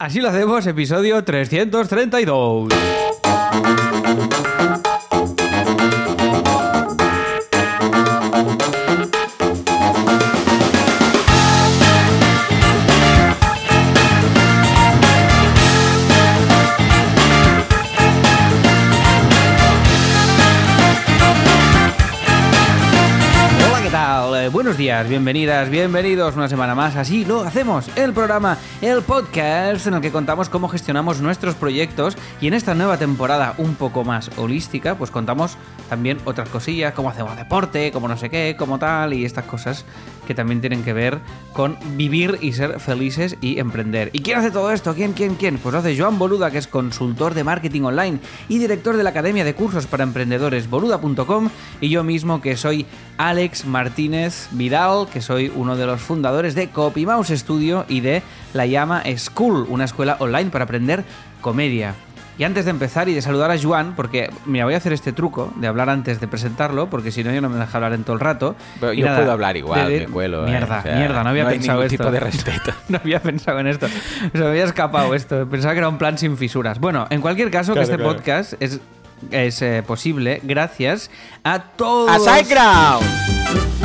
Así lo hacemos, episodio 332. Buenos días, bienvenidas, bienvenidos una semana más. Así lo hacemos, el programa, el podcast en el que contamos cómo gestionamos nuestros proyectos y en esta nueva temporada un poco más holística, pues contamos también otras cosillas, como hacemos deporte, como no sé qué, como tal y estas cosas que también tienen que ver con vivir y ser felices y emprender. ¿Y quién hace todo esto? ¿Quién, quién, quién? Pues lo hace Joan Boluda, que es consultor de marketing online y director de la Academia de Cursos para Emprendedores boluda.com y yo mismo que soy Alex Martínez Vidal, que soy uno de los fundadores de CopyMouse Studio y de La Llama School, una escuela online para aprender comedia. Y antes de empezar y de saludar a Joan, porque mira, voy a hacer este truco de hablar antes de presentarlo, porque si no, yo no me deja hablar en todo el rato. Pero Y yo nada, puedo hablar igual, de- de- me cuelo. ¿eh? Mierda, O sea, mierda, no había hay pensado esto. tipo de respeto. no había pensado en esto. Se me había escapado esto. Pensaba que era un plan sin fisuras. Bueno, en cualquier caso, que este claro. podcast es, es eh, posible gracias a todos. ¡A SiteGround!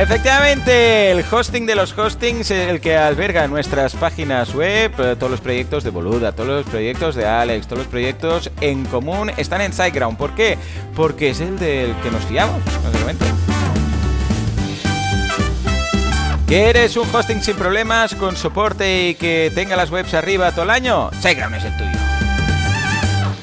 Efectivamente, el hosting de los hostings es el que alberga nuestras páginas web, eh, todos los proyectos de Boluda, todos los proyectos de Alex, todos los proyectos en común están en SiteGround. ¿Por qué? Porque es el del que nos fiamos, básicamente. ¿Quieres un hosting sin problemas, con soporte y que tenga las webs arriba todo el año? SiteGround es el tuyo.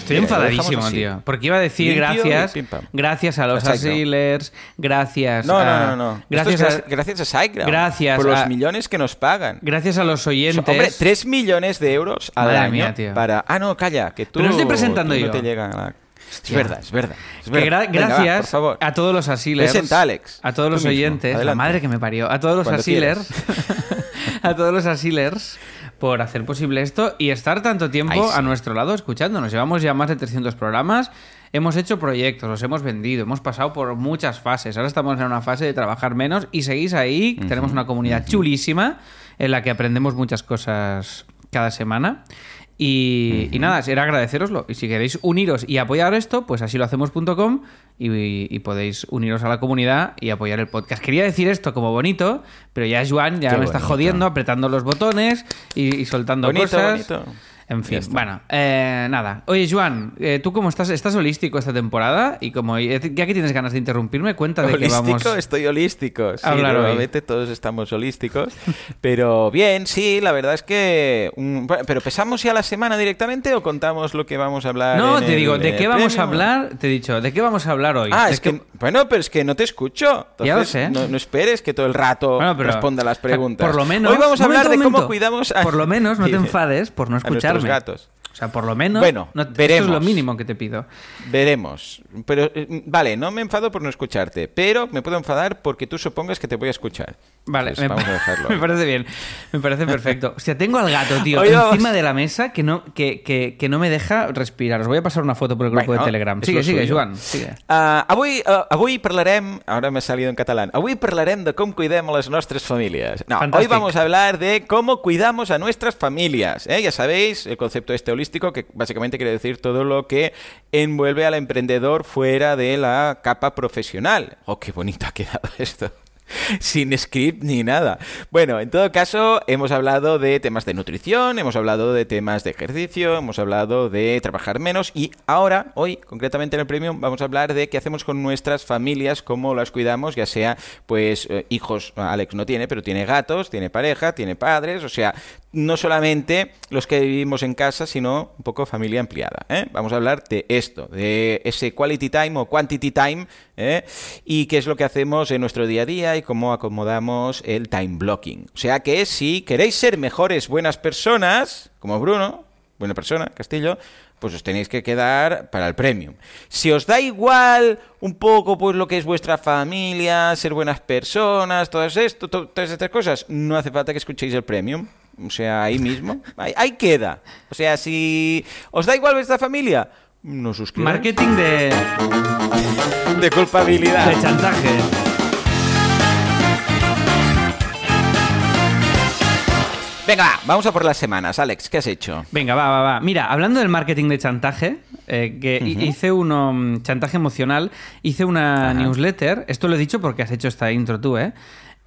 Estoy lo enfadadísimo, tío. Porque iba a decir Limpio gracias. y pim, pam. Gracias a los asilers, gracias No, a. no, no, no. Gracias es a, gra- gracias a SiteGround. Gracias Por los millones que nos pagan. gracias a los oyentes. Hombre, 3 millones de euros al Madre año mía, tío. para... Ah, no, calla, que tú... Pero no estoy presentando tú yo. No te llega la- Es verdad, es verdad. es Que verdad. gra- Venga, va, gracias por favor. a todos los asilers. Presenta, Alex. A todos los mismo. oyentes. La Adelante. madre que me parió. A todos los Cuando asilers. a todos los asilers por hacer posible esto y estar tanto tiempo sí. a nuestro lado escuchándonos. Llevamos ya más de 300 programas. Hemos hecho proyectos, los hemos vendido, hemos pasado por muchas fases. Ahora estamos en una fase de trabajar menos y seguís ahí. Tenemos una comunidad chulísima en la que aprendemos muchas cosas cada semana. Y, y nada, era agradeceroslo. Y si queréis uniros y apoyar esto, pues así lo hacemos.com y, y podéis uniros a la comunidad y apoyar el podcast. Quería decir esto como bonito, pero ya Juan ya Qué me está jodiendo, apretando los botones y, y soltando Bonito, cosas. bonito. En fin, bueno, eh, nada. Oye, Juan, eh, ¿tú cómo estás? ¿Estás holístico esta temporada? Y como ya que tienes ganas de interrumpirme, cuenta de que holístico, vamos... estoy holístico. Sí, hablar hoy. normalmente todos estamos holísticos. Pero bien, sí, la verdad es que. ¿Pero pesamos ya la semana directamente o contamos lo que vamos a hablar? No, en te el, digo, ¿de eh, qué vamos a hablar? Te he dicho, ¿de qué vamos a hablar hoy? Ah, ¿De es que. Bueno, pero es que no te escucho. Ya lo sé. No, no esperes que todo el rato Bueno, pero- responda las preguntas. Por lo menos. Hoy vamos a hablar Momento, de cómo momento. cuidamos a. Por lo menos no te enfades por no A escucharme. gatos. O sea, por lo menos. Bueno, no- Esto es veremos. lo mínimo que te pido. Veremos. Pero, eh, vale, no me enfado por no escucharte, pero me puedo enfadar porque tú supongas que te voy a escuchar. Vale, Entonces, me, vamos a dejarlo. me parece bien. Me parece perfecto. O sea, tengo al gato, tío, encima de la mesa que no, que, que, que no me deja respirar. Os voy a pasar una foto por el grupo Bueno, de Telegram. Sigue, sigue. Joan. Sigue. Uh, avui, uh, avui parlarem, ahora me ha salido en catalán, avui parlarem de cómo cuidemos a las nuestras familias. No, hoy vamos a hablar de cómo cuidamos a nuestras familias. ¿eh? Ya sabéis, el concepto este holístico, que básicamente quiere decir todo lo que envuelve al emprendedor fuera de la capa profesional. Oh, qué bonito ha quedado esto. Sin script ni nada. Bueno, en todo caso, hemos hablado de temas de nutrición, hemos hablado de temas de ejercicio, hemos hablado de trabajar menos y ahora, hoy, concretamente en el Premium, vamos a hablar de qué hacemos con nuestras familias, cómo las cuidamos, ya sea, pues, eh, hijos, Alex no tiene, pero tiene gatos, tiene pareja, tiene padres, o sea, no solamente los que vivimos en casa, sino un poco familia ampliada. ¿eh? Vamos a hablar de esto, de ese quality time o quantity time, ¿eh? y qué es lo que hacemos en nuestro día a día y cómo acomodamos el time blocking. O sea que si queréis ser mejores buenas personas, como Bruno, buena persona, Castillo, pues os tenéis que quedar para el premium. Si os da igual un poco pues lo que es vuestra familia, ser buenas personas, todo esto, to- todas estas cosas, no hace falta que escuchéis el premium. O sea, ahí mismo. Ahí, queda. O sea, si os da igual esta familia, no suscribáis. Marketing de... De culpabilidad. De chantaje. Venga, vamos a por las semanas, Alex. ¿Qué has hecho? Venga, va, va, va. Mira, hablando del marketing de chantaje, eh, que hice uno, mm, chantaje emocional, hice una newsletter. Esto lo he dicho porque has hecho esta intro tú, ¿eh?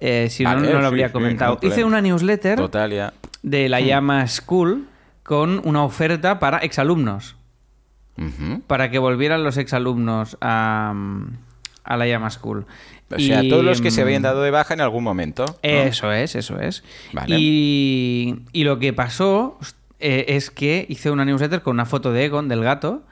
Eh, si no, Vale, no lo habría comentado. hice una newsletter Total, ya. de la llama School con una oferta para exalumnos. Para que volvieran los exalumnos a, a la llama School. O sea, Y, todos los que se mm, habían dado de baja en algún momento. ¿no? Eso es, eso es. Vale. Y, y lo que pasó eh, es que hice una newsletter con una foto de Egon, del gato,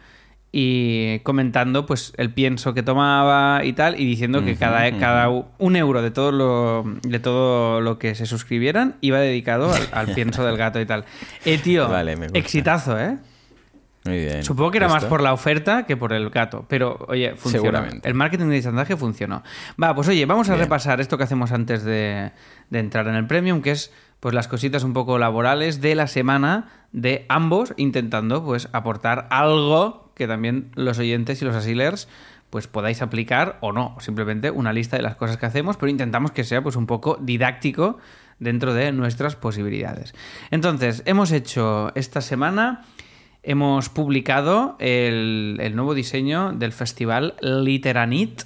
y comentando pues el pienso que tomaba y tal, y diciendo que cada, cada un euro de todo lo, de todo lo que se suscribieran iba dedicado al, al pienso del gato y tal. Eh, tío, Vale, exitazo, ¿eh? Muy bien. Supongo que era más por la oferta que por el gato, pero oye, funcionó. Seguramente. El marketing de chantaje funcionó. Va, pues oye, vamos a Bien. repasar esto que hacemos antes de, de entrar en el premium, que es pues las cositas un poco laborales de la semana de ambos, intentando pues aportar algo que también los oyentes y los asilers pues podáis aplicar o no, simplemente una lista de las cosas que hacemos, pero intentamos que sea pues un poco didáctico dentro de nuestras posibilidades. Entonces, hemos hecho esta semana hemos publicado el, el nuevo diseño del festival Literanit,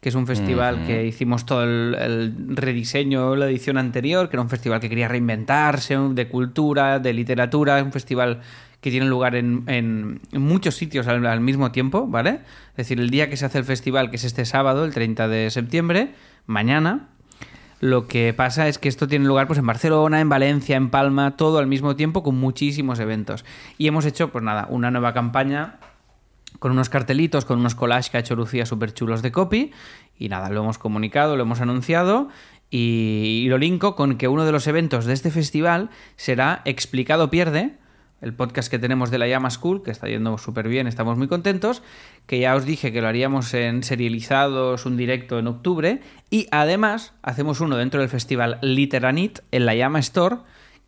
que es un festival que hicimos todo el, el rediseño, la edición anterior, que era un festival que quería reinventarse, de cultura, de literatura, un festival que tiene lugar en, en- muchos sitios al, mismo tiempo, ¿vale? Es decir, el día que se hace el festival, que es este sábado, el 30 de septiembre, mañana, lo que pasa es que esto tiene lugar pues en Barcelona, en Valencia, en Palma, todo al mismo tiempo con muchísimos eventos. Y hemos hecho, pues nada, una nueva campaña con unos cartelitos, con unos collages que ha hecho Lucía súper chulos de copy. Y nada, lo hemos comunicado, lo hemos anunciado. Y, y lo linko con que uno de los eventos de este festival será Explicado Pierde, el podcast que tenemos de la Llama School, que está yendo súper bien, estamos muy contentos, que ya os dije que lo haríamos en serializados, un directo en octubre, y además hacemos uno dentro del festival Literanit en la Llama Store,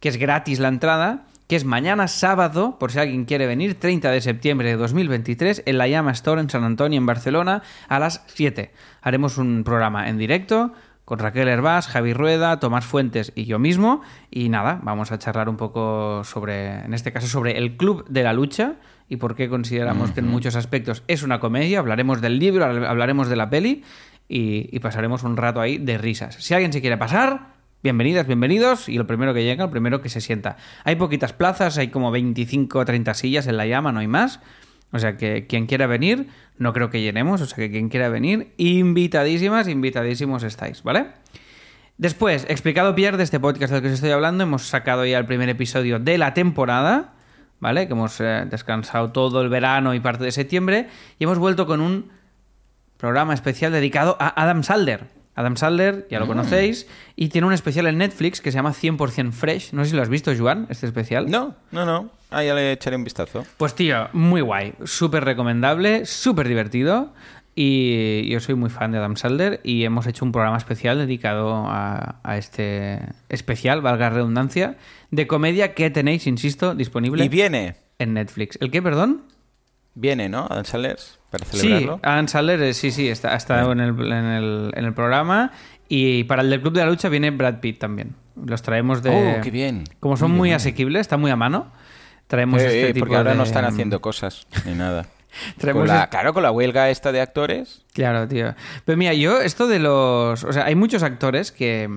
que es gratis la entrada, que es mañana sábado, por si alguien quiere venir, 30 de septiembre de 2023, en la Llama Store en San Antonio, en Barcelona, a las 7. Haremos un programa en directo con Raquel Herbás, Javi Rueda, Tomás Fuentes y yo mismo. Y nada, vamos a charlar un poco sobre, en este caso, sobre el Club de la Lucha y por qué consideramos que en muchos aspectos es una comedia. Hablaremos del libro, hablaremos de la peli y, y pasaremos un rato ahí de risas. Si alguien se quiere pasar, bienvenidas, bienvenidos. Y lo primero que llega, el primero que se sienta. Hay poquitas plazas, hay como 25 o 30 sillas en la llama, no hay más. O sea que quien quiera venir, no creo que llenemos, o sea que quien quiera venir, invitadísimas, invitadísimos estáis, ¿vale? Después, explicado Pierre de este podcast del que os estoy hablando, hemos sacado ya el primer episodio de la temporada, ¿vale? Que hemos eh, descansado todo el verano y parte de septiembre, y hemos vuelto con un programa especial dedicado a Adam Sandler. Adam Sandler, ya lo conocéis, y tiene un especial en Netflix que se llama 100% Fresh. No sé si lo has visto, Joan, este especial. No, no, no. Ah, ya le echaré un vistazo. Pues tío, muy guay, súper recomendable, súper divertido. Y yo soy muy fan de Adam Sandler y hemos hecho un programa especial dedicado a, a este especial, valga la redundancia, de comedia que tenéis, insisto, disponible Y viene, en Netflix. ¿El qué, perdón? Viene, ¿no? Adam Sandler, para Sí, celebrarlo. Adam Sandler, eh, sí, sí, está, ha estado en el, en, el, en el programa. Y para el del Club de la Lucha viene Brad Pitt también. Los traemos de... Oh, qué bien. Como son Muy asequibles, está muy a mano. Traemos Eh, este eh, tipo porque ahora de- no están haciendo cosas ni nada. Con la- Claro, con la huelga esta de actores. Claro, tío. Pero mira, yo esto de los... O sea, hay muchos actores que...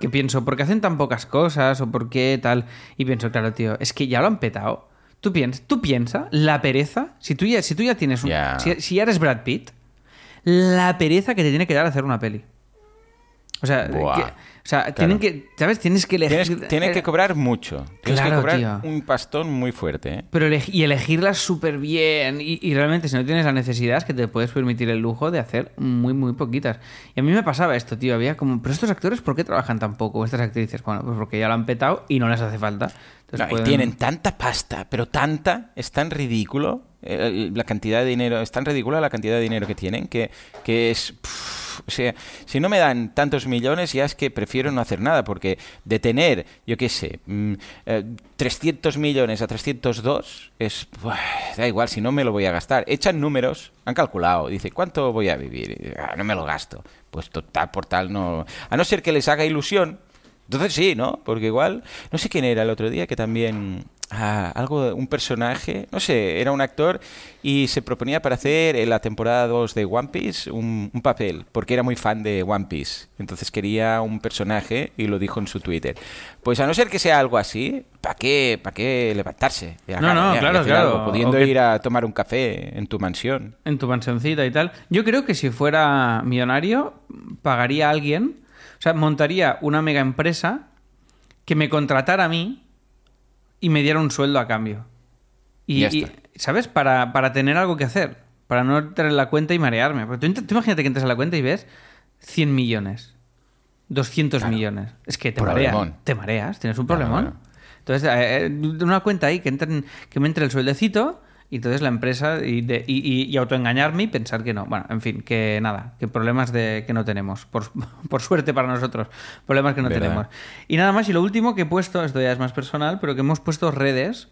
Que pienso, ¿por qué hacen tan pocas cosas? ¿O por qué tal? Y pienso, claro, tío, es que ya lo han petado. Tú piensas, tú piensa, la pereza, si tú ya, si tú ya tienes un... Si, si ya eres Brad Pitt, la pereza que te tiene que dar hacer una peli. O sea, Buah. que- o sea tienen que, ¿sabes? Tienes que elegir... Tienes, tienes que cobrar mucho. Tienes Claro, que cobrar tío. un pastón muy fuerte, ¿eh? Pero elegi- y elegirlas súper bien. Y, y realmente, si no tienes la necesidad, es que te puedes permitir el lujo de hacer muy, muy poquitas. Y a mí me pasaba esto, tío. Había como, pero estos actores, ¿por qué trabajan tan poco? Estas actrices, bueno, pues porque ya lo han petado y no les hace falta. Entonces No, y tienen tanta pasta, pero tanta, es tan ridículo eh, la cantidad de dinero, es tan ridícula la cantidad de dinero que tienen que, que es... pff, o sea, si no me dan tantos millones ya es que prefiero no hacer nada, porque de tener, yo qué sé, mm, eh, 300 millones a 302 es... buah, da igual, si no me lo voy a gastar. Echan números, han calculado, dice, ¿cuánto voy a vivir? "Ah, no me lo gasto. Pues total, por tal, no... A no ser que les haga ilusión Entonces sí, ¿no? Porque igual, no sé quién era el otro día que también Ah, algo, un personaje, no sé, era un actor y se proponía para hacer en la temporada 2 de One Piece un, papel, porque era muy fan de One Piece. Entonces quería un personaje y lo dijo en su Twitter. Pues a no ser que sea algo así, ¿para qué, para qué levantarse? no, no, claro, claro. pudiendo ir a tomar un café en tu mansión. En tu mansioncita y tal. Yo creo que si fuera millonario, pagaría a alguien, o sea, montaría una mega empresa que me contratara a mí y me diera un sueldo a cambio. Y, ¿sabes? Para, para, tener algo que hacer. Para no tener la cuenta y marearme. Porque tú, imagínate que entras a la cuenta y ves 100 millones. 200 millones. Es que te mareas. Te mareas, tienes un problemón. Entonces, eh, eh, una cuenta ahí que, entren, que me entre el sueldecito y entonces la empresa y, de, y, autoengañarme y pensar que no. Bueno, en fin, que nada, que problemas de, que no tenemos. Por, por suerte para nosotros, problemas que no tenemos. Y nada más, y lo último que he puesto, esto ya es más personal, pero que hemos puesto redes,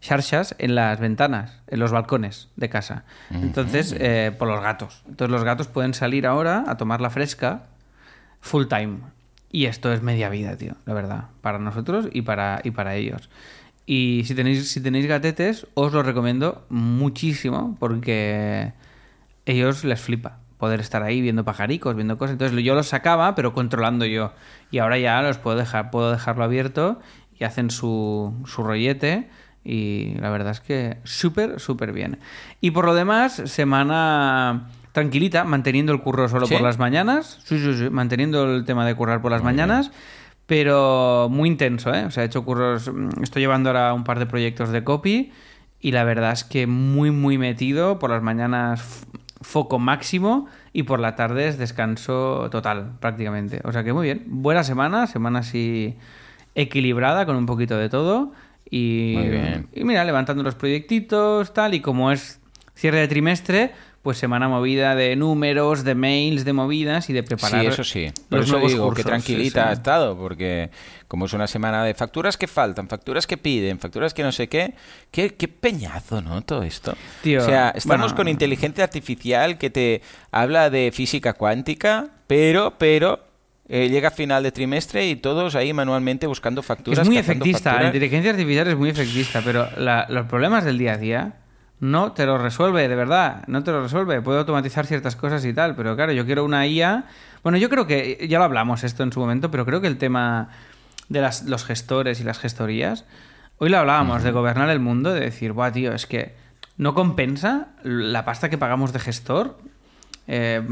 charchas en las ventanas, en los balcones de casa. Entonces, eh, por los gatos. Entonces los gatos pueden salir ahora a tomar la fresca full time. Y esto es media vida, tío, la verdad, para nosotros y para, y para ellos. Y si tenéis, si tenéis gatetes, os lo recomiendo muchísimo porque ellos les flipa poder estar ahí viendo pajaricos, viendo cosas. Entonces yo los sacaba, pero controlando yo. Y ahora ya los puedo dejar, puedo dejarlo abierto y hacen su, su rollete. Y la verdad es que súper, súper bien. Y por lo demás, semana tranquilita, manteniendo el curro solo por las mañanas. Sí, sí, sí, manteniendo el tema de currar por las mañanas pero muy intenso, ¿eh? O sea, he hecho curros, mm, estoy llevando ahora un par de proyectos de copy y la verdad es que muy, muy metido, por las mañanas foco máximo y por la tarde es descanso total, prácticamente. O sea que muy bien, buena semana, semana así equilibrada con un poquito de todo y, y mira, levantando los proyectitos, tal, y como es cierre de trimestre, pues semana movida de números, de mails, de movidas y de preparar. Sí, eso sí. Por eso digo que tranquilita ha estado, porque como es una semana de facturas que faltan, facturas que piden, facturas que no sé qué, qué, peñazo, ¿no? Todo esto. o sea, estamos con inteligencia artificial que te habla de física cuántica, pero, pero eh, llega a final de trimestre y todos ahí manualmente buscando facturas. Es muy efectista, la inteligencia artificial es muy efectista, pero los problemas del día a día no te lo resuelve, de verdad, no te lo resuelve. Puede automatizar ciertas cosas y tal, pero claro, yo quiero una IA. Bueno, yo creo que ya lo hablamos esto en su momento, pero creo que el tema de las, los gestores y las gestorías, hoy lo hablábamos de gobernar el mundo, de decir, buah, tío, es que no compensa la pasta que pagamos de gestor eh,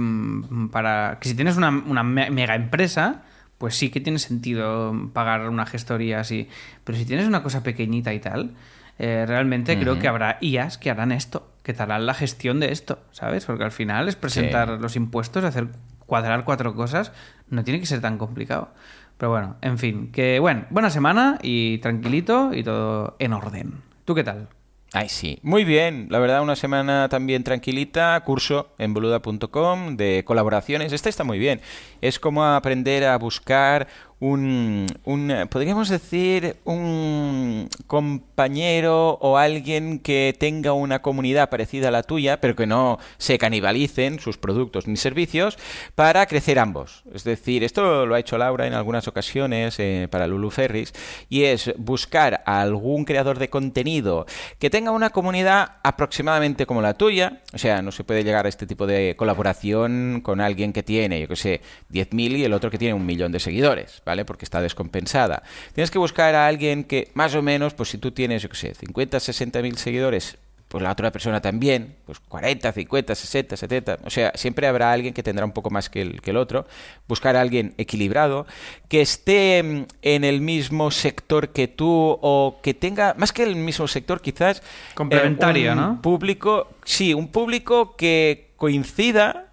para que si tienes una, una mega empresa, pues sí que tiene sentido pagar una gestoría así. Pero si tienes una cosa pequeñita y tal, eh, realmente creo que habrá IAs que harán esto, que te harán la gestión de esto, ¿sabes? Porque al final es presentar los impuestos, hacer cuadrar cuatro cosas, no tiene que ser tan complicado. Pero bueno, en fin, que bueno, buena semana y tranquilito y todo en orden. ¿Tú qué tal? Ay, sí. Muy bien. La verdad, una semana también tranquilita. Curso en boluda.com de colaboraciones. Esta está muy bien. Es como aprender a buscar un, un, podríamos decir, un compañero o alguien que tenga una comunidad parecida a la tuya, pero que no se canibalicen sus productos ni servicios, para crecer ambos. Es decir, esto lo ha hecho Laura en algunas ocasiones eh, para Lulu Ferris, y es buscar a algún creador de contenido que tenga una comunidad aproximadamente como la tuya, o sea, no se puede llegar a este tipo de colaboración con alguien que tiene, yo que sé, 10.000 y el otro que tiene un millón de seguidores. ¿vale? Porque está descompensada. Tienes que buscar a alguien que más o menos, pues si tú tienes, yo qué sé, 50, 60 mil seguidores, pues la otra persona también, pues 40, 50, 60, 70, o sea, siempre habrá alguien que tendrá un poco más que el, que el otro. Buscar a alguien equilibrado, que esté mm, en el mismo sector que tú o que tenga, más que el mismo sector, quizás... Complementario, eh, ¿no? Público, sí, un público que coincida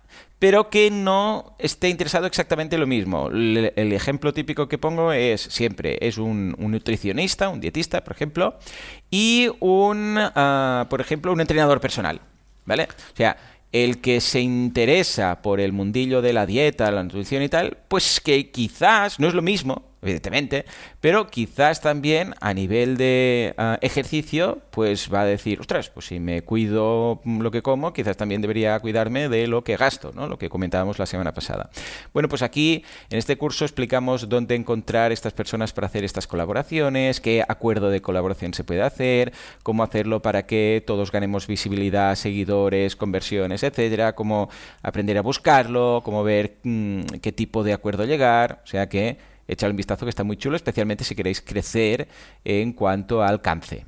pero que no esté interesado exactamente en lo mismo. El, ejemplo típico que pongo es siempre, es un, nutricionista, un dietista, por ejemplo, y un, ah, por ejemplo, un entrenador personal, ¿vale? O sea, el que se interesa por el mundillo de la dieta, la nutrición y tal, pues que quizás no es lo mismo evidentemente, pero quizás también a nivel de ah, ejercicio, pues va a decir, ostras, pues si me cuido lo que como, quizás también debería cuidarme de lo que gasto, ¿no? Lo que comentábamos la semana pasada. Bueno, pues aquí en este curso explicamos dónde encontrar estas personas para hacer estas colaboraciones, qué acuerdo de colaboración se puede hacer, cómo hacerlo para que todos ganemos visibilidad, seguidores, conversiones, etcétera, cómo aprender a buscarlo, cómo ver mm, qué tipo de acuerdo llegar, o sea que echar un vistazo que está muy chulo, especialmente si queréis crecer en cuanto a alcance.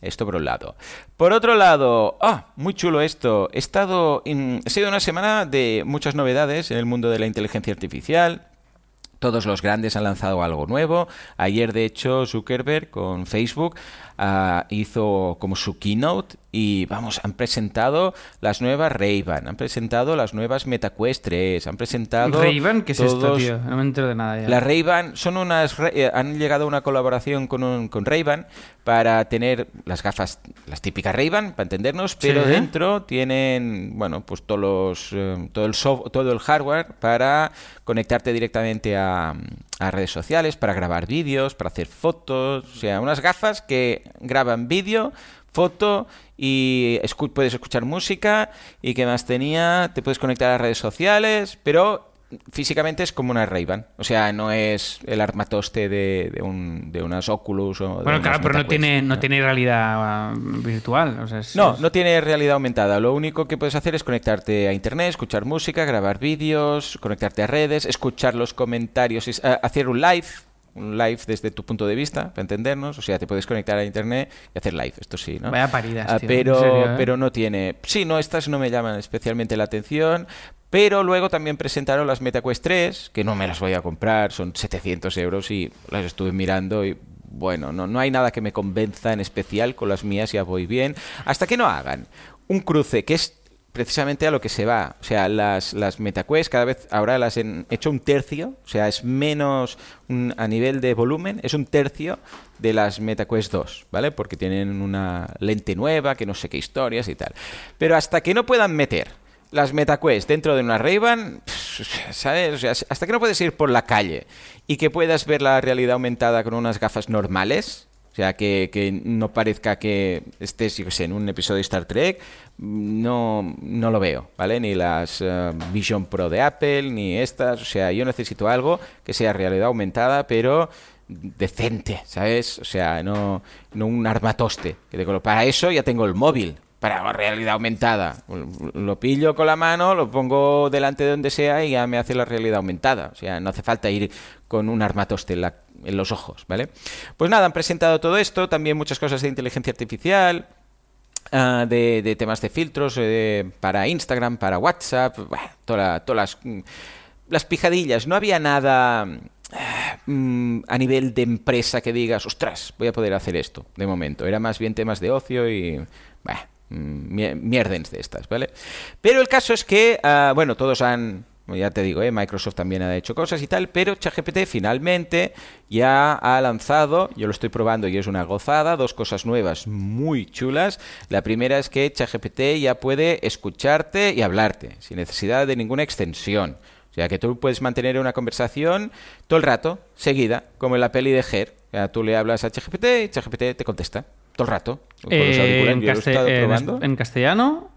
Esto por un lado. Por otro lado, ah, muy chulo esto. He estado, ha sido una semana de muchas novedades en el mundo de la inteligencia artificial. Todos los grandes han lanzado algo nuevo. Ayer, de hecho, Zuckerberg con Facebook ah, hizo como su keynote y vamos, han presentado las nuevas Ray-Ban, han presentado las nuevas MetaQuest 3, han presentado Ray-Ban, ¿qué es esto, tío? No me entero de nada ya. Las Ray-Ban son unas eh, han llegado a una colaboración con un, con Ray-Ban para tener las gafas, las típicas Ray-Ban, para entendernos, pero dentro tienen, bueno, pues todos los, eh, todo el todo el hardware para conectarte directamente a, a redes sociales, para grabar vídeos, para hacer fotos, o sea, unas gafas que graban vídeo, foto y puedes escuchar música y que más tenía, te puedes conectar a redes sociales, pero físicamente es como una ray O sea, no es el armatoste de, de, un, de unas Oculus o Bueno, claro, pero no tiene, no, tiene realidad uh, virtual. no, no tiene realidad aumentada. Lo único que puedes hacer es conectarte a internet, escuchar música, grabar vídeos, conectarte a redes, escuchar los comentarios, eh, hacer un live un live desde tu punto de vista, para entendernos. O sea, te puedes conectar a internet y hacer live, esto sí, ¿no? Vaya paridas, ah, tío, pero, ¿eh? pero no tiene. Sí, no, estas no me llaman especialmente la atención. Pero luego también presentaron las MetaQuest 3, que no me las voy a comprar, son 700 euros y las estuve mirando y bueno, no, no hay nada que me convenza en especial, con las mías ya voy bien, hasta que no hagan un cruce que es precisamente a lo que se va. O sea, las, las MetaQuest cada vez ahora las han hecho un tercio, o sea, es menos a nivel de volumen, es un tercio de las MetaQuest 2, ¿vale? Porque tienen una lente nueva, que no sé qué historias y tal. Pero hasta que no puedan meter las MetaQuest dentro de una Ray-Ban, ¿sabes? O sea, hasta que no puedes ir por la calle y que puedas ver la realidad aumentada con unas gafas normales, o sea, que, que no parezca que estés, yo sé, en un episodio de Star Trek, no, no lo veo, ¿vale? Ni las eh, Vision Pro de Apple, ni estas. O sea, yo necesito algo que sea realidad aumentada, pero decente, ¿sabes? O sea, no, no un armatoste. Para eso ya tengo el móvil, para realidad aumentada. Lo pillo con la mano, lo pongo delante de donde sea y ya me hace la realidad aumentada. O sea, no hace falta ir con un armatoste en, los ojos, ¿vale? Pues nada, han presentado todo esto, también muchas cosas de inteligencia artificial, ah, de, temas de filtros eh, para Instagram, para WhatsApp, todas las, mm, las pijadillas. No había nada mm, a nivel de empresa que digas, ostras, voy a poder hacer esto de momento. Era más bien temas de ocio y... mierdens de estas, ¿vale? Pero el caso es que, ah, bueno, todos han, ya te digo, ¿eh? Microsoft también ha hecho cosas y tal, pero ChatGPT finalmente ya ha lanzado, yo lo estoy probando y es una gozada, dos cosas nuevas muy chulas. La primera es que ChatGPT ya puede escucharte y hablarte, sin necesidad de ninguna extensión. O sea que tú puedes mantener una conversación todo el rato, seguida, como en la peli de Her. tú le hablas a ChatGPT y ChatGPT te contesta todo el rato. Eh, en, en, castellano?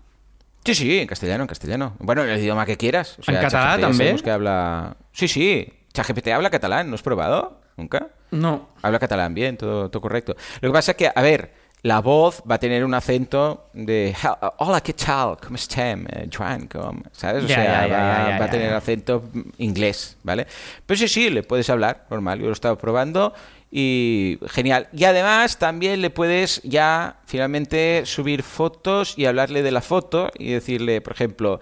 Sí, sí, en castellano, en castellano. Bueno, en el idioma que quieras. ¿En catalán también? que habla... Sí, sí. ChatGPT habla catalán, ¿no has probado? ¿Nunca? No. Habla catalán bien, todo, todo correcto. Lo que pasa es que, a ver, la voz va a tener un acento de hola, ¿qué tal? ¿Cómo estás? Joan, ¿sabes? O sea, va, va, a tener acento inglés, ¿vale? Pero sí, sí, le puedes hablar, normal. Yo lo he estado probando y genial. Y además también le puedes ya finalmente subir fotos y hablarle de la foto y decirle, por ejemplo,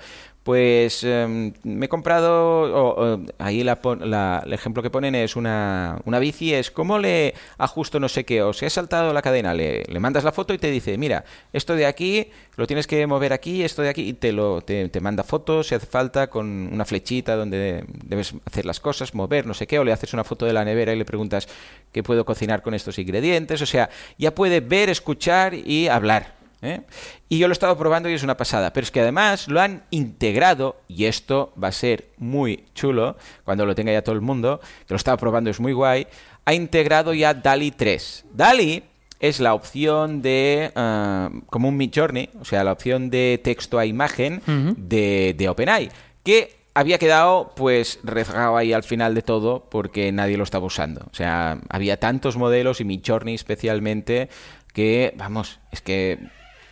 pues em, me he comprado, ahí la, el ejemplo que ponen es una, una bici, es cómo le ajusto no sé qué, o se ha saltado la cadena, le, le, mandas la foto y te dice, mira, esto de aquí lo tienes que mover aquí, esto de aquí, y te, lo, te, te manda fotos si hace falta con una flechita donde debes hacer las cosas, mover, no sé qué, o le haces una foto de la nevera y le preguntas qué puedo cocinar con estos ingredientes, o sea, ya puede ver, escuchar y hablar. ¿Eh? Y yo lo he estado probando y es una pasada. Pero es que además lo han integrado, y esto va a ser muy chulo cuando lo tenga ya todo el mundo, que lo estaba probando, es muy guay, ha integrado ya DALI 3. DALI es la opción de, ah, como un Midjourney, o sea, la opción de texto a imagen de, de OpenAI, que había quedado pues rezagado ahí al final de todo porque nadie lo estaba usando. O sea, había tantos modelos y Midjourney especialmente que, vamos, es que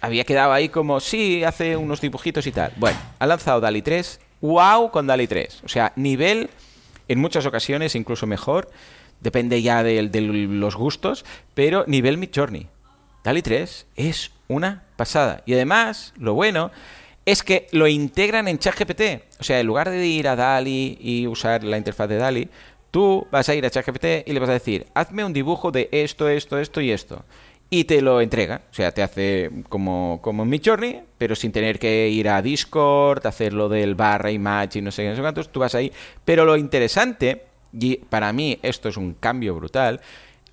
había quedado ahí como, sí, hace unos dibujitos y tal. Bueno, ha lanzado DALI 3, wow con DALI 3. O sea, nivel en muchas ocasiones incluso mejor, depende ya de, los gustos, pero nivel Midjourney. DALI 3 es una pasada. Y además, lo bueno es que lo integran en ChatGPT. O sea, en lugar de ir a DALI y usar la interfaz de DALI, tú vas a ir a ChatGPT y le vas a decir, hazme un dibujo de esto, esto, esto y esto. Y te lo entrega. O sea, te hace como, como Midjourney, pero sin tener que ir a Discord, hacerlo del barra image y no sé qué, no sé cuántos. Tú vas ahí. Pero lo interesante, y para mí esto es un cambio brutal,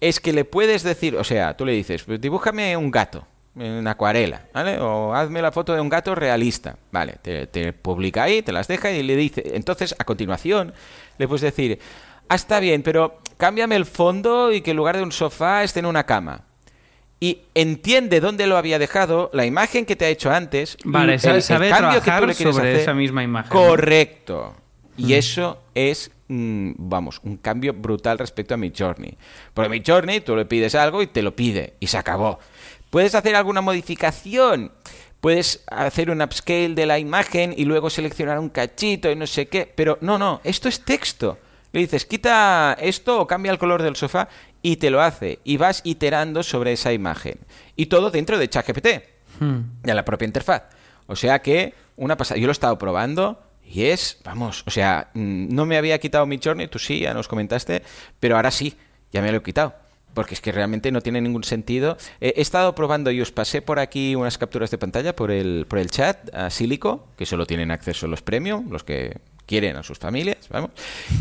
es que le puedes decir, o sea, tú le dices, pues dibújame un gato en acuarela, ¿vale? O hazme la foto de un gato realista, ¿vale? Te, publica ahí, te las deja y le dice, entonces a continuación le puedes decir, ah, está bien, pero cámbiame el fondo y que en lugar de un sofá esté en una cama. Y entiende dónde lo había dejado, la imagen que te ha hecho antes, vale, el, cambio que tú le quieres sobre esa misma imagen. Correcto. Y mm. eso es, mm, vamos, un cambio brutal respecto a mi Journey. Porque mi Journey, tú le pides algo y te lo pide y se acabó. ¿Puedes hacer alguna modificación? Puedes hacer un upscale de la imagen y luego seleccionar un cachito y no sé qué. Pero no, no, esto es texto. Le dices, quita esto o cambia el color del sofá y te lo hace. Y vas iterando sobre esa imagen. Y todo dentro de ChatGPT, hmm. de la propia interfaz. O sea que, una pasada. Yo lo he estado probando y es, vamos, o sea, mm, no me había quitado mi journey, tú sí, ya nos comentaste, pero ahora sí, ya me lo he quitado porque es que realmente no tiene ningún sentido. he estado probando y os pasé por aquí unas capturas de pantalla por el, por el chat a Silico, que solo tienen acceso los premium, los que quieren a sus familias, vamos.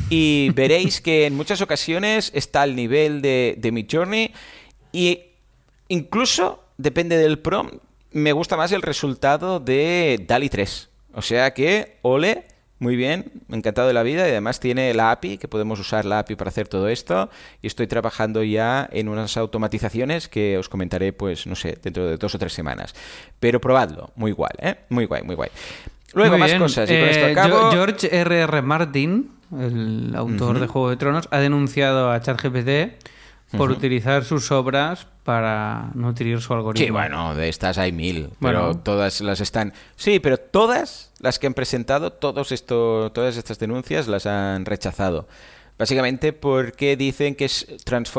Y veréis que en muchas ocasiones está al nivel de, de Journey y incluso, depende del prompt, me gusta más el resultado de DALI 3. O sea que, ole, muy bien, encantado de la vida y además tiene la API, que podemos usar la API para hacer todo esto y estoy trabajando ya en unas automatizaciones que os comentaré, pues, no sé, dentro de dos o tres semanas. Pero probadlo, muy guay, ¿eh? Muy guay, muy guay. Luego más cosas y con esto eh, acabo. George R.R. R. Martin, el autor de Juego de Tronos, ha denunciado a ChatGPT por utilizar sus obras para nutrir su algoritmo. Sí, bueno, de estas hay mil, pero todas las están... Sí, pero todas las que han presentado, todos esto, todas estas denuncias las han rechazado. Básicamente porque dicen que es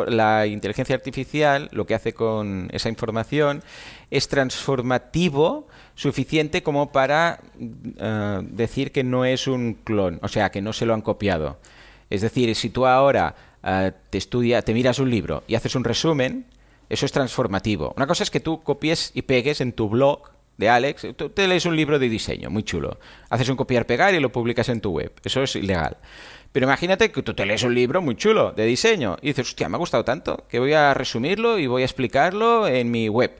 la inteligencia artificial lo que hace con esa información es transformativo suficiente como para eh, decir que no es un clon, o sea, que no se lo han copiado. Es decir, si tú ahora eh, te estudia, te miras un libro y haces un resumen, eso es transformativo. Una cosa es que tú copies y pegues en tu blog de Alex, tú te lees un libro de diseño, muy chulo. Haces un copiar-pegar y lo publicas en tu web. Eso es ilegal. Pero imagínate que tú te lees un libro muy chulo de diseño y dices, hostia, me ha gustado tanto que voy a resumirlo y voy a explicarlo en mi web.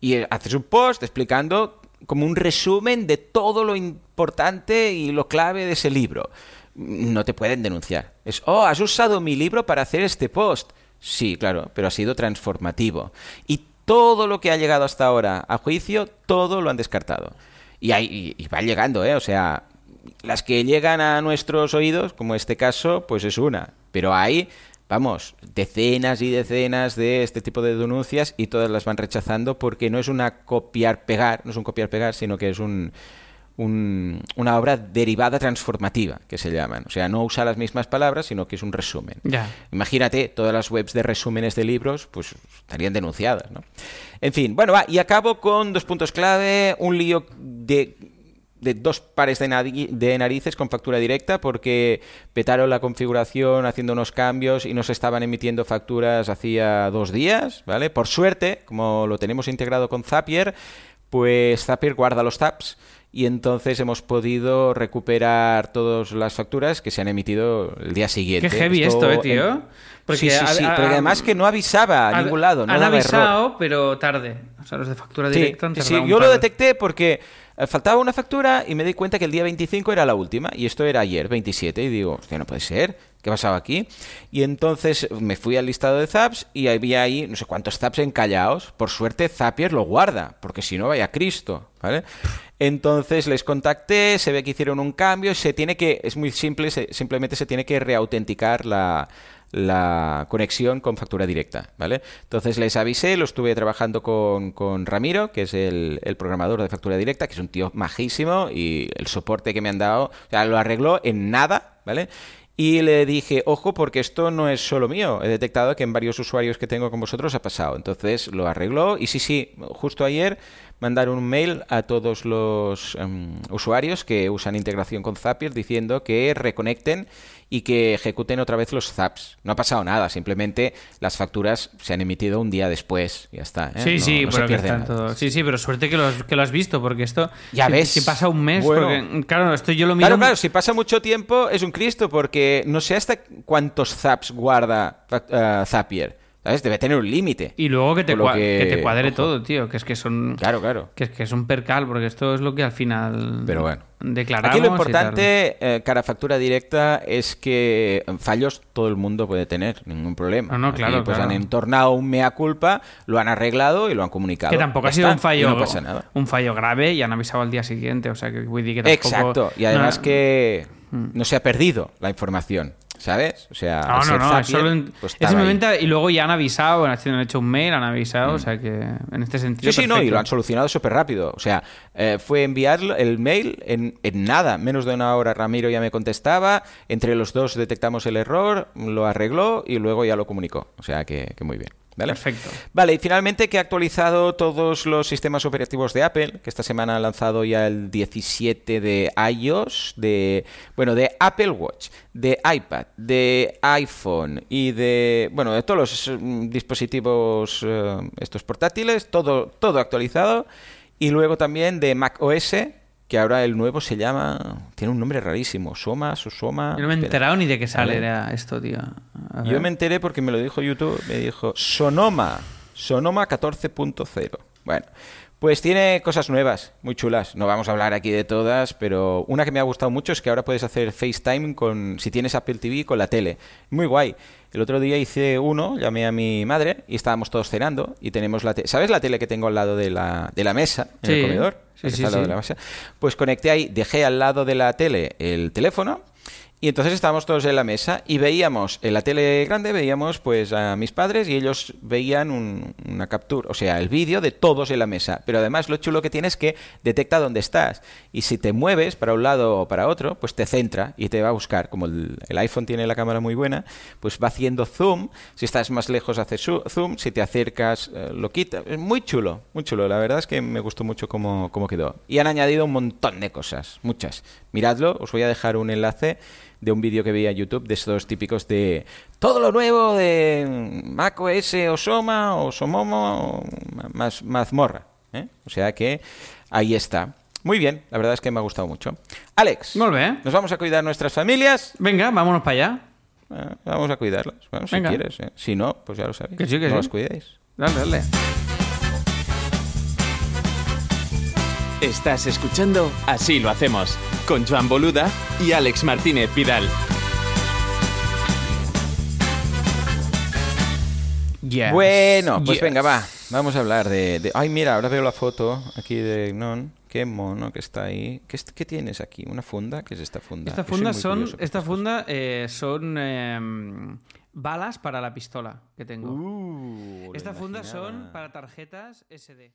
Y haces un post explicando como un resumen de todo lo importante y lo clave de ese libro. No te pueden denunciar. Es, oh, has usado mi libro para hacer este post. Sí, claro, pero ha sido transformativo. Y todo lo que ha llegado hasta ahora a juicio, todo lo han descartado. Y, hay, y, va llegando, ¿eh? O sea, las que llegan a nuestros oídos, como este caso, pues es una. Pero hay, vamos, decenas y decenas de este tipo de denuncias y todas las van rechazando porque no es una copiar-pegar, no es un copiar-pegar, sino que es un una obra derivada transformativa, que se llaman. O sea, no usa las mismas palabras, sino que es un resumen. Imagínate, todas las webs de resúmenes de libros, pues estarían denunciadas, ¿no? En fin, bueno, va, y acabo con dos puntos clave, un lío de de dos pares de, de, narices con factura directa porque petaron la configuración haciendo unos cambios y nos estaban emitiendo facturas hacía dos días, ¿vale? Por suerte, como lo tenemos integrado con Zapier, pues Zapier guarda los tabs y entonces hemos podido recuperar todas las facturas que se han emitido el día siguiente. Qué heavy esto, eh, tío. Porque sí, sí, sí, porque además que no avisaba a, ningún lado. No han avisado, pero tarde. O sea, los de factura directa han Sí, yo lo detecté porque faltaba una factura y me di cuenta que el día 25 era la última y esto era ayer, 27, y digo, hostia, no puede ser, ¿qué pasaba aquí? Y entonces me fui al listado de Zaps y había ahí no sé cuántos Zaps encallados. Por suerte Zapier lo guarda, porque si no vaya Cristo, ¿vale? Entonces les contacté, se ve que hicieron un cambio, se tiene que, es muy simple, simplemente se tiene que reautenticar la, la conexión con factura directa, ¿vale? Entonces les avisé, lo estuve trabajando con, con Ramiro, que es el, el, programador de factura directa, que es un tío majísimo y el soporte que me han dado, o sea, lo arregló en nada, ¿vale? Y le dije, ojo, porque esto no es solo mío. He detectado que en varios usuarios que tengo con vosotros ha pasado. Entonces lo arregló. Y sí, sí, justo ayer mandaron un mail a todos los um, usuarios que usan integración con Zapier diciendo que reconecten y que ejecuten otra vez los zaps. No ha pasado nada, simplemente las facturas se han emitido un día después. Ya está. ¿eh? Sí, no, sí, no pero se todo. Sí, sí, pero suerte que lo, has, que lo has visto, porque esto. Ya si, ves. Si pasa un mes, Bueno. porque, claro, esto yo lo miro. Claro, claro, si pasa mucho tiempo es un Cristo, porque no sé hasta cuántos zaps guarda uh, Zapier. ¿Sabes? Debe tener un límite. Y luego que te, cua- que... que- te cuadre ojo. todo, tío. Que es que son. Claro, claro. Que es que es un percal, porque esto es lo que al final. Pero bueno. Declaramos. Aquí lo importante, eh, cara factura directa, es que fallos todo el mundo puede tener, ningún problema. No, no, Aquí, claro, pues claro. han entornado un mea culpa, lo han arreglado y lo han comunicado. Que tampoco ha sido un fallo. no pasa nada. Un fallo grave y han avisado al día siguiente. O sea, que que tampoco. Exacto. Y además no- que Mm. no se ha perdido la información, ¿sabes? O sea, No, no, no, Zapier, solo en- pues es y luego ya han avisado, han hecho- un mail, han avisado, o sea que en este sentido. Sí, sí, no, y lo han solucionado súper rápido. O sea, eh, fue enviar el mail en, en nada, menos de una hora Ramiro ya me contestaba, entre los dos detectamos el error, lo arregló y luego ya lo comunicó. O sea que, que muy bien. ¿Vale? Perfecto. Vale, y finalmente que he actualizado todos los sistemas operativos de Apple, que esta semana han lanzado ya el 17 de iOS, de bueno, de Apple Watch, de iPad, de iPhone y de bueno, de todos los mm, dispositivos eh, estos portátiles, todo todo actualizado y luego también de Mac OS, que ahora el nuevo se llama tiene un nombre rarísimo, Soma, Susoma. Yo no me he enterado ni de qué sale era esto, tío. Yo me enteré porque me lo dijo YouTube, me dijo Sonoma, Sonoma 14.0. Bueno, pues tiene cosas nuevas, muy chulas. No vamos a hablar aquí de todas, pero una que me ha gustado mucho es que ahora puedes hacer FaceTime con si tienes Apple TV con la tele. Muy guay. El otro día hice uno, llamé a mi madre y estábamos todos cenando y tenemos la tele. ¿Sabes la tele que tengo al lado de la, de la mesa en Sí, el comedor? sí, sí, al lado de la mesa. Pues conecté ahí, dejé al lado de la tele el teléfono y entonces estábamos todos en la mesa y veíamos en la tele grande, veíamos pues a mis padres y ellos veían un- una captura, o sea, el vídeo de todos en la mesa. Pero además lo chulo que tiene es que detecta dónde estás. Y si te mueves para un lado o para otro, pues te centra y te va a buscar. Como el, iPhone tiene la cámara muy buena, pues va haciendo zoom. Si estás más lejos hace zoom, si te acercas eh, lo quita. Es muy chulo, muy chulo. La verdad es que me gustó mucho cómo, cómo quedó. Y han añadido un montón de cosas, muchas. Miradlo, os voy a dejar un enlace de un vídeo que vi a YouTube de estos típicos de todo lo nuevo de Mac OS o Soma o Somomo o más mazmorra. ¿eh? O sea que ahí está. Muy bien, la verdad es que me ha gustado mucho. Alex, nos vamos a cuidar nuestras familias. Venga, vámonos para allá. Eh, vamos a cuidarlas. Bueno, si Venga. quieres. ¿eh? Si no, pues ya lo sabéis. Que sí, que no sí. las cuidéis. Dale, dale. Estás escuchando Así lo hacemos con Joan Boluda y Alex Martínez Vidal. Yes. Bueno, pues Yes. venga, va. Vamos a hablar de, de- Ay, mira, ahora veo la foto aquí de Non. Qué mono que está ahí. ¿Qué, es- qué tienes aquí? ¿Una funda? ¿Qué es esta funda? Esta funda son, esta estas funda eh, son eh, balas para la pistola que tengo. Uh, Esta funda son para tarjetas SD.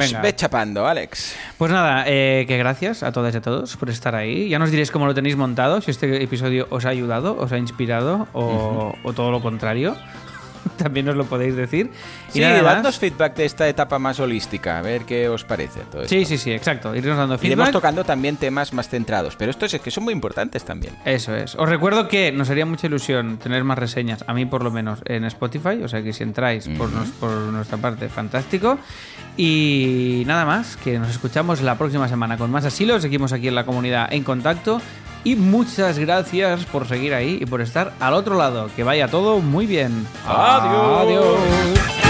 Pues Venga. ve chapando, Alex. Pues nada, eh, que gracias a todas y a todos por estar ahí. Ya nos diréis cómo lo tenéis montado, si este episodio os ha ayudado, os ha inspirado o, o todo lo contrario. También os lo podéis decir. Y Sí, nada más. dadnos feedback de esta etapa más holística, a ver qué os parece todo esto. Sí, sí, sí, exacto. Irnos dando Iremos feedback. tocando también temas más centrados, pero estos es que son muy importantes también. Eso es. Os recuerdo que nos haría mucha ilusión tener más reseñas, a mí por lo menos, en Spotify. O sea que si entráis por, nos- por nuestra parte, fantástico. Y nada más, que nos escuchamos la próxima semana con más asilo. Seguimos aquí en la comunidad en contacto. Y muchas gracias por seguir ahí y por estar al otro lado. Que vaya todo muy bien. Adiós. Adiós.